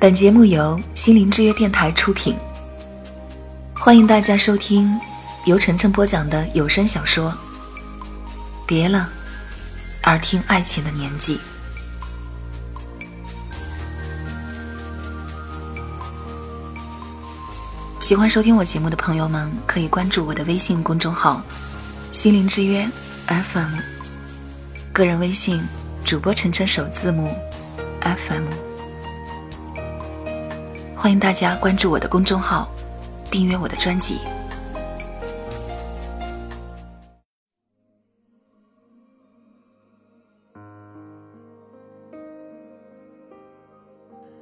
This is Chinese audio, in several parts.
本节目由心灵之约电台出品，欢迎大家收听由晨晨播讲的有声小说《别了，耳听爱情的年纪》。喜欢收听我节目的朋友们，可以关注我的微信公众号“心灵之约 FM”，个人微信主播晨晨首字母 FM。欢迎大家关注我的公众号，订阅我的专辑。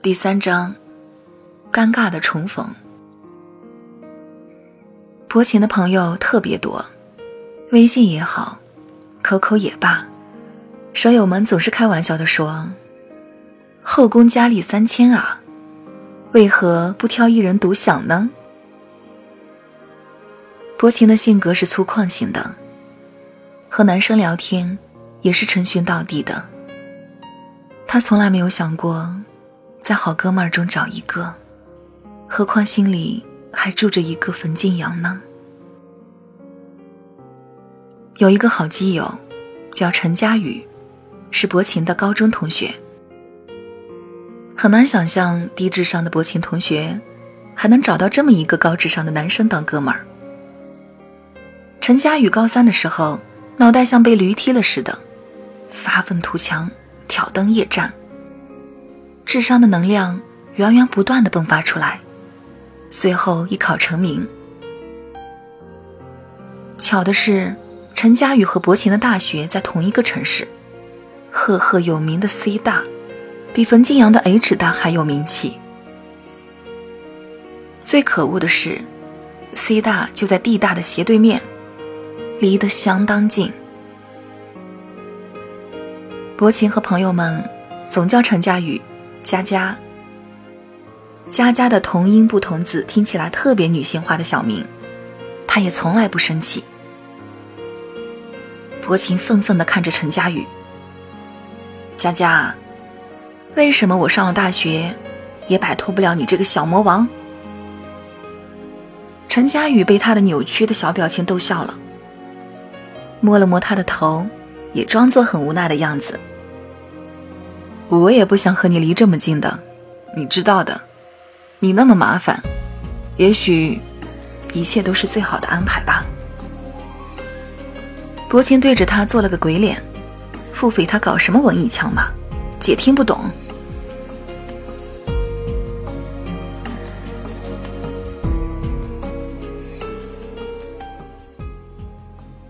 第三章，尴尬的重逢。薄情的朋友特别多，微信也好，QQ 也罢，舍友们总是开玩笑的说：“后宫佳丽三千啊。”为何不挑一人独享呢？薄情的性格是粗犷型的，和男生聊天也是称兄道弟的。他从来没有想过在好哥们儿中找一个，何况心里还住着一个冯静阳呢。有一个好基友，叫陈佳宇，是薄情的高中同学。很难想象低智商的薄情同学，还能找到这么一个高智商的男生当哥们儿。陈佳宇高三的时候，脑袋像被驴踢了似的，发愤图强，挑灯夜战。智商的能量源源不断的迸发出来，随后一考成名。巧的是，陈佳宇和薄情的大学在同一个城市，赫赫有名的 C 大。比冯静阳的 H 大还有名气。最可恶的是，C 大就在 D 大的斜对面，离得相当近。薄情和朋友们总叫陈佳宇“佳佳”，佳佳的同音不同字听起来特别女性化的小名，他也从来不生气。薄情愤愤地看着陈佳宇，佳佳。为什么我上了大学，也摆脱不了你这个小魔王？陈佳宇被他的扭曲的小表情逗笑了，摸了摸他的头，也装作很无奈的样子。我也不想和你离这么近的，你知道的。你那么麻烦，也许一切都是最好的安排吧。薄情对着他做了个鬼脸，腹诽他搞什么文艺腔嘛，姐听不懂。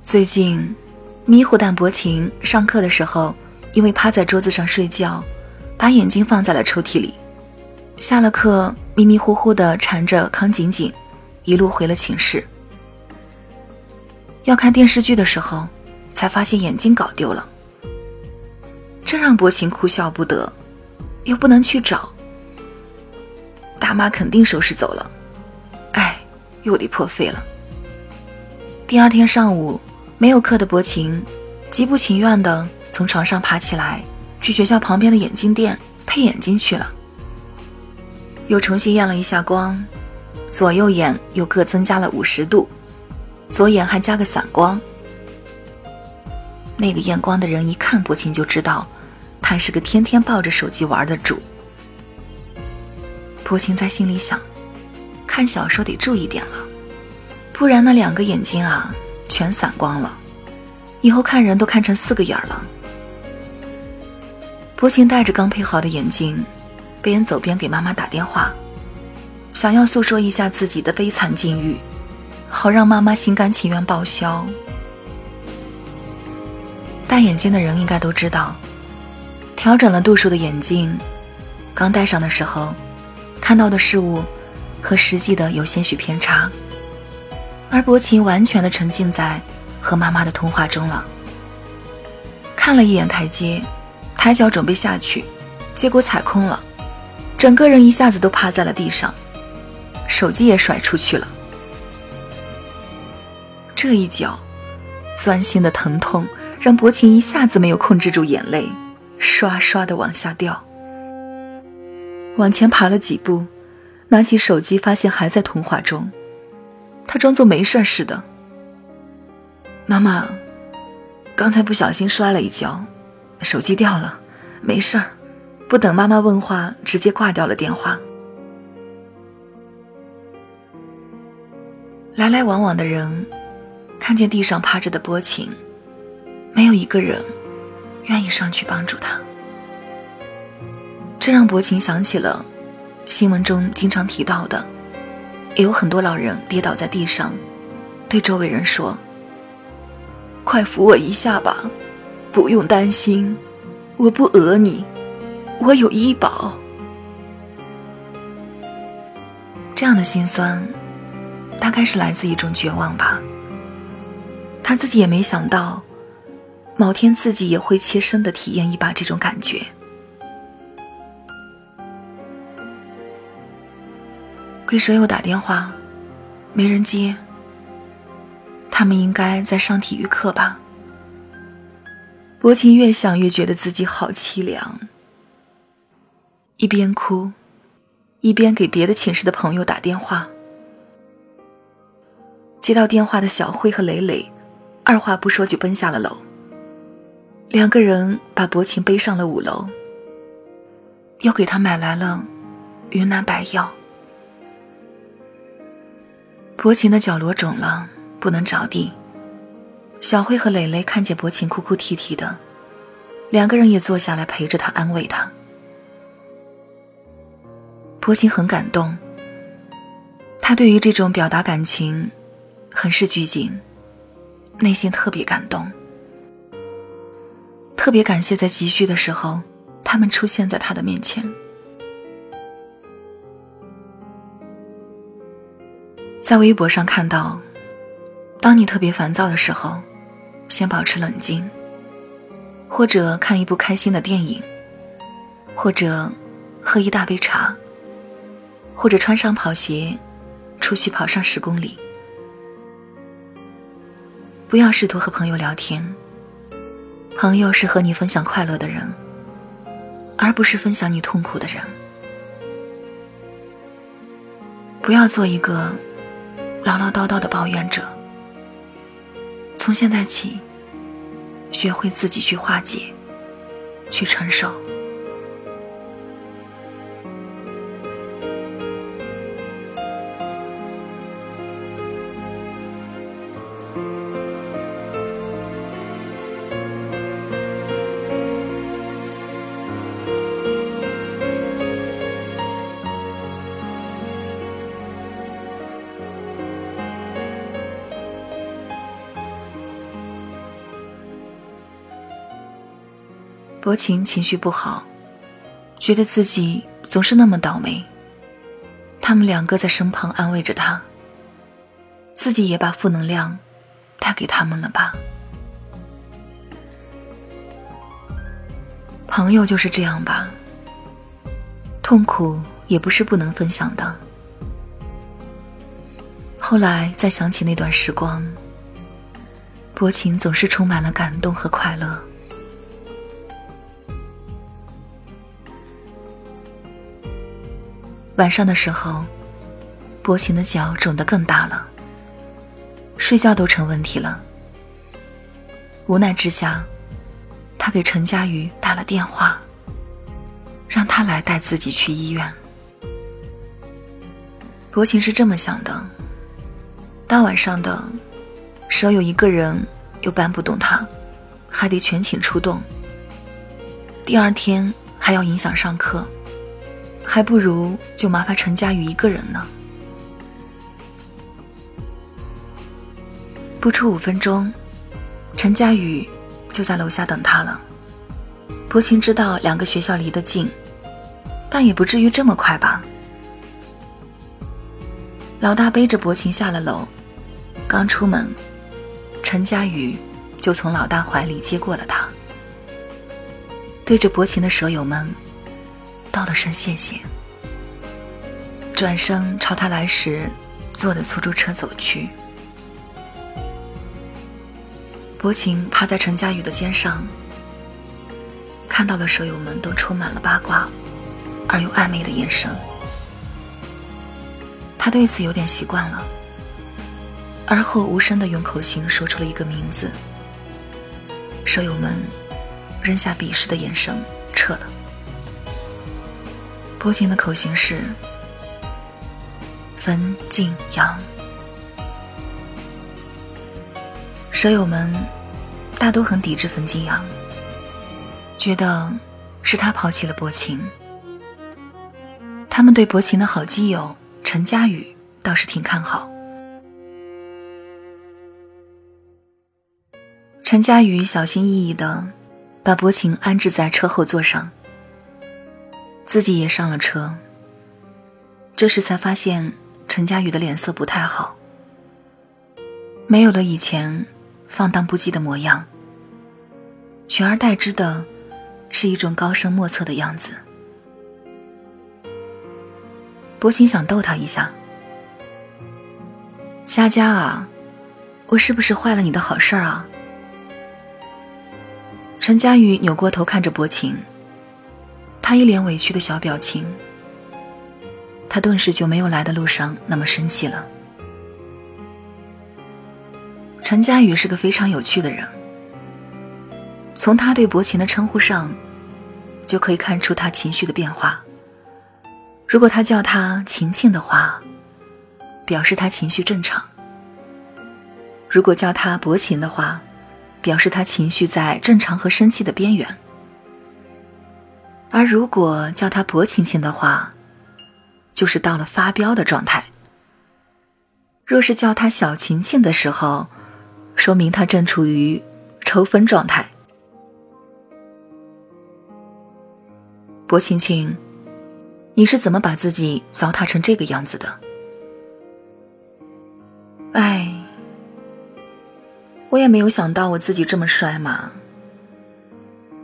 最近，迷糊蛋薄情上课的时候，因为趴在桌子上睡觉，把眼睛放在了抽屉里。下了课，迷迷糊糊的缠着康景景，一路回了寝室。要看电视剧的时候，才发现眼睛搞丢了。这让薄情哭笑不得，又不能去找。大妈肯定收拾走了，哎，又得破费了。第二天上午。没有课的薄情，极不情愿地从床上爬起来，去学校旁边的眼镜店配眼镜去了。又重新验了一下光，左右眼又各增加了五十度，左眼还加个散光。那个验光的人一看薄情就知道，他是个天天抱着手机玩的主。薄情在心里想，看小说得注意点了，不然那两个眼睛啊。全散光了，以后看人都看成四个眼了。薄情戴着刚配好的眼镜，边走边给妈妈打电话，想要诉说一下自己的悲惨境遇，好让妈妈心甘情愿报销。戴眼镜的人应该都知道，调整了度数的眼镜，刚戴上的时候，看到的事物和实际的有些许偏差。而薄情完全的沉浸在和妈妈的通话中了。看了一眼台阶，抬脚准备下去，结果踩空了，整个人一下子都趴在了地上，手机也甩出去了。这一脚，钻心的疼痛让薄情一下子没有控制住眼泪，刷刷的往下掉。往前爬了几步，拿起手机，发现还在通话中。他装作没事似的。妈妈，刚才不小心摔了一跤，手机掉了，没事儿。不等妈妈问话，直接挂掉了电话。来来往往的人，看见地上趴着的波琴，没有一个人愿意上去帮助他。这让薄情想起了新闻中经常提到的，也有很多老人跌倒在地上，对周围人说：“快扶我一下吧，不用担心，我不讹你，我有医保。”这样的心酸，大概是来自一种绝望吧。他自己也没想到，某天自己也会切身的体验一把这种感觉。给舍友打电话，没人接。他们应该在上体育课吧？薄情越想越觉得自己好凄凉，一边哭，一边给别的寝室的朋友打电话。接到电话的小辉和磊磊，二话不说就奔下了楼。两个人把薄情背上了五楼，又给他买来了云南白药。薄情的脚裸肿了，不能着地。小慧和蕾蕾看见薄情哭哭啼啼的，两个人也坐下来陪着她安慰她。薄情很感动，他对于这种表达感情很是拘谨，内心特别感动，特别感谢在急需的时候，他们出现在他的面前。在微博上看到，当你特别烦躁的时候，先保持冷静，或者看一部开心的电影，或者喝一大杯茶，或者穿上跑鞋，出去跑上十公里。不要试图和朋友聊天，朋友是和你分享快乐的人，而不是分享你痛苦的人。不要做一个。唠唠叨叨的抱怨者，从现在起，学会自己去化解，去承受。薄情情绪不好，觉得自己总是那么倒霉。他们两个在身旁安慰着他，自己也把负能量带给他们了吧？朋友就是这样吧，痛苦也不是不能分享的。后来再想起那段时光，薄情总是充满了感动和快乐。晚上的时候，薄情的脚肿得更大了，睡觉都成问题了。无奈之下，他给陈佳瑜打了电话，让他来带自己去医院。薄情是这么想的：大晚上的，舍友一个人又搬不动他，还得全寝出动。第二天还要影响上课。还不如就麻烦陈佳宇一个人呢。不出五分钟，陈佳宇就在楼下等他了。薄情知道两个学校离得近，但也不至于这么快吧。老大背着薄情下了楼，刚出门，陈佳宇就从老大怀里接过了他，对着薄情的舍友们。道了声谢谢，转身朝他来时坐的出租车走去。薄情趴在陈佳宇的肩上，看到了舍友们都充满了八卦，而又暧昧的眼神。他对此有点习惯了，而后无声的用口型说出了一个名字。舍友们扔下鄙视的眼神，撤了。薄情的口型是冯静阳。舍友们大都很抵制冯静阳，觉得是他抛弃了薄情。他们对薄情的好基友陈佳宇倒是挺看好。陈佳宇小心翼翼的把薄情安置在车后座上，自己也上了车。这时才发现陈佳宇的脸色不太好，没有了以前放荡不羁的模样，取而代之的是一种高深莫测的样子。薄情想逗他一下：“佳佳啊，我是不是坏了你的好事儿啊？”陈佳宇扭过头看着薄情，他一脸委屈的小表情，他顿时就没有来的路上那么生气了。陈佳宇是个非常有趣的人，从他对薄情的称呼上，就可以看出他情绪的变化。如果他叫他晴晴的话，表示他情绪正常；如果叫他薄情的话，表示他情绪在正常和生气的边缘，而如果叫他薄晴晴的话，就是到了发飙的状态。若是叫他小晴晴的时候，说明他正处于抽风状态。薄晴晴，你是怎么把自己糟蹋成这个样子的？哎。我也没有想到我自己这么帅嘛，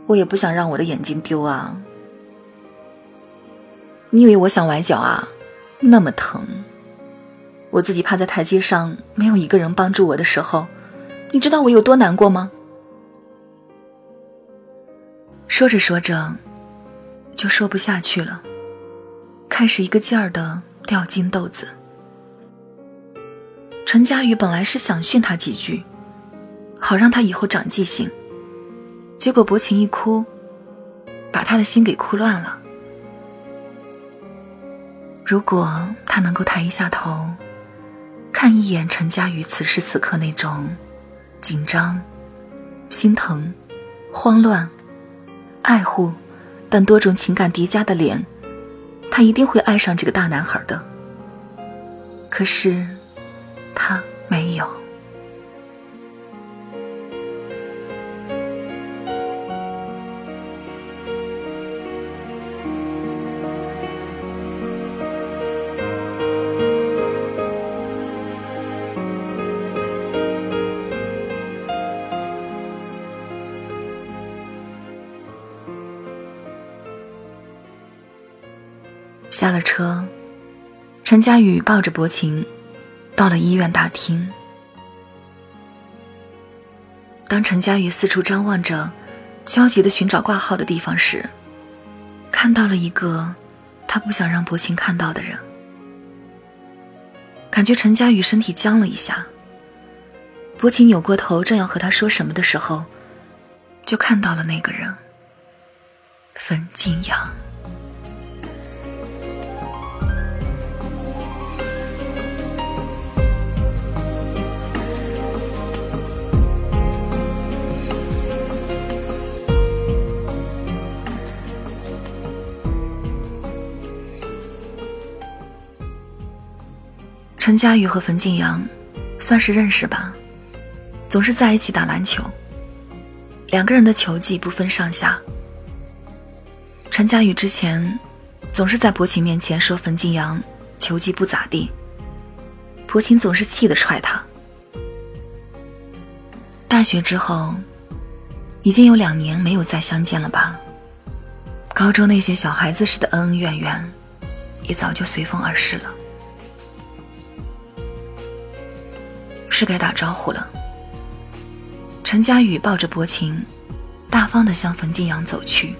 我也不想让我的眼睛丢啊。你以为我想崴脚啊？那么疼，我自己趴在台阶上，没有一个人帮助我的时候，你知道我有多难过吗？说着说着，就说不下去了，开始一个劲儿的掉金豆子。陈佳宇本来是想训他几句。好让他以后长记性。结果薄情一哭，把他的心给哭乱了。如果他能够抬一下头，看一眼陈佳瑜此时此刻那种紧张、心疼、慌乱、爱护等多种情感叠加的脸，他一定会爱上这个大男孩的。可是，他没有。下了车，陈佳宇抱着薄情，到了医院大厅。当陈佳宇四处张望着，焦急的寻找挂号的地方时，看到了一个他不想让薄情看到的人。感觉陈佳宇身体僵了一下。薄情扭过头，正要和他说什么的时候，就看到了那个人——冯静阳。陈佳宇和冯静阳算是认识吧，总是在一起打篮球。两个人的球技不分上下。陈佳宇之前总是在薄情面前说冯静阳球技不咋地，薄情总是气得踹他。大学之后，已经有两年没有再相见了吧？高中那些小孩子似的恩恩怨怨，也早就随风而逝了。是该打招呼了。陈佳宇抱着薄情，大方的向冯静阳走去。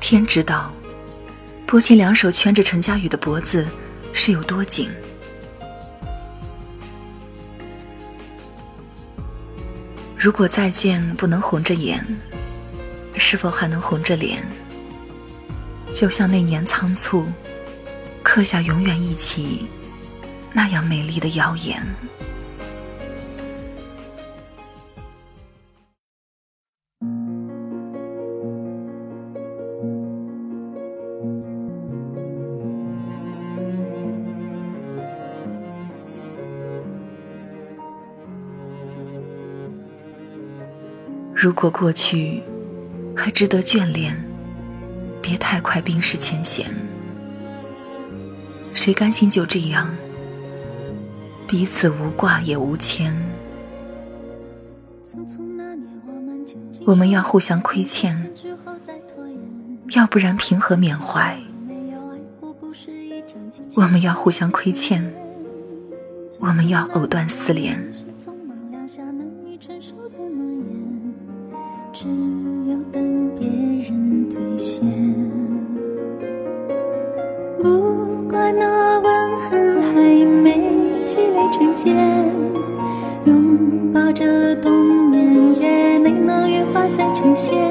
天知道，薄情两手圈着陈佳宇的脖子，是有多紧？如果再见不能红着眼，是否还能红着脸？就像那年仓促，刻下永远一起那样美丽的谣言。如果过去还值得眷恋，别太快冰释前嫌。谁甘心就这样彼此无挂也无牵？我们要互相亏欠，要不然凭何缅怀？我们要互相亏欠，我们要藕断丝连。只有等别人兑现。不管那吻痕还没积累成茧，拥抱着冬眠也没能羽化再成仙。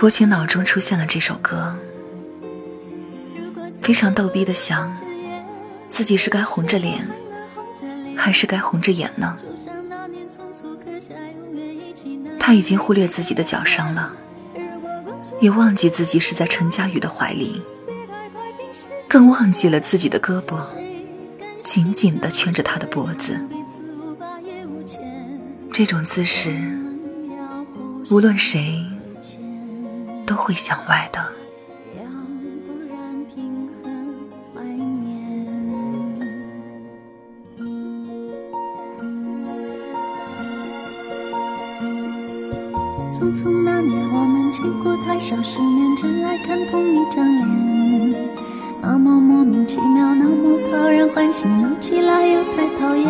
薄情脑中出现了这首歌，非常逗逼的想，自己是该红着脸，还是该红着眼呢？他已经忽略自己的脚伤了，也忘记自己是在陈佳宇的怀里，更忘记了自己的胳膊紧紧地圈着他的脖子。这种姿势，无论谁。都会想歪的。匆匆那年，我们见过太少世面，只爱看同一张脸。那么莫名其妙，那么讨人欢喜，闹起来又太讨厌。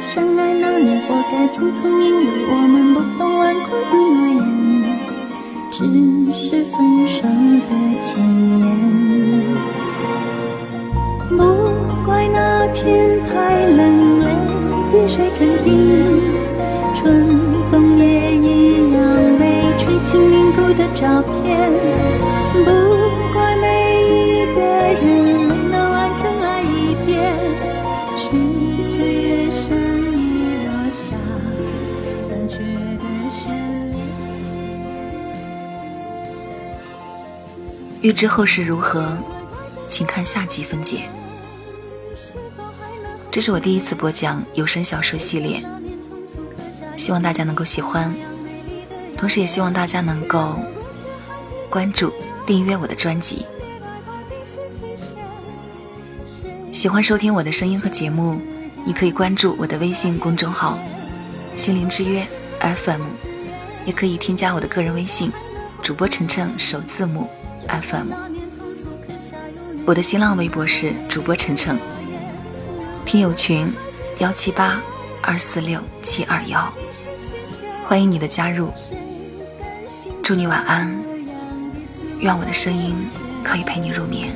相爱那年，活该匆匆，因为我们不懂顽固的诺言。只是分手的前言，不怪那天太冷，泪滴水成冰，春风也一样被吹进凝固的照片，欲知后事如何，请看下集分解。这是我第一次播讲有声小说系列，希望大家能够喜欢，同时也希望大家能够关注、订阅我的专辑。喜欢收听我的声音和节目，你可以关注我的微信公众号“心灵之约 FM”，也可以添加我的个人微信“主播晨晨”首字母。FM，我的新浪微博是主播晨晨，听友群幺七八二四六七二幺，欢迎你的加入。祝你晚安，愿我的声音可以陪你入眠。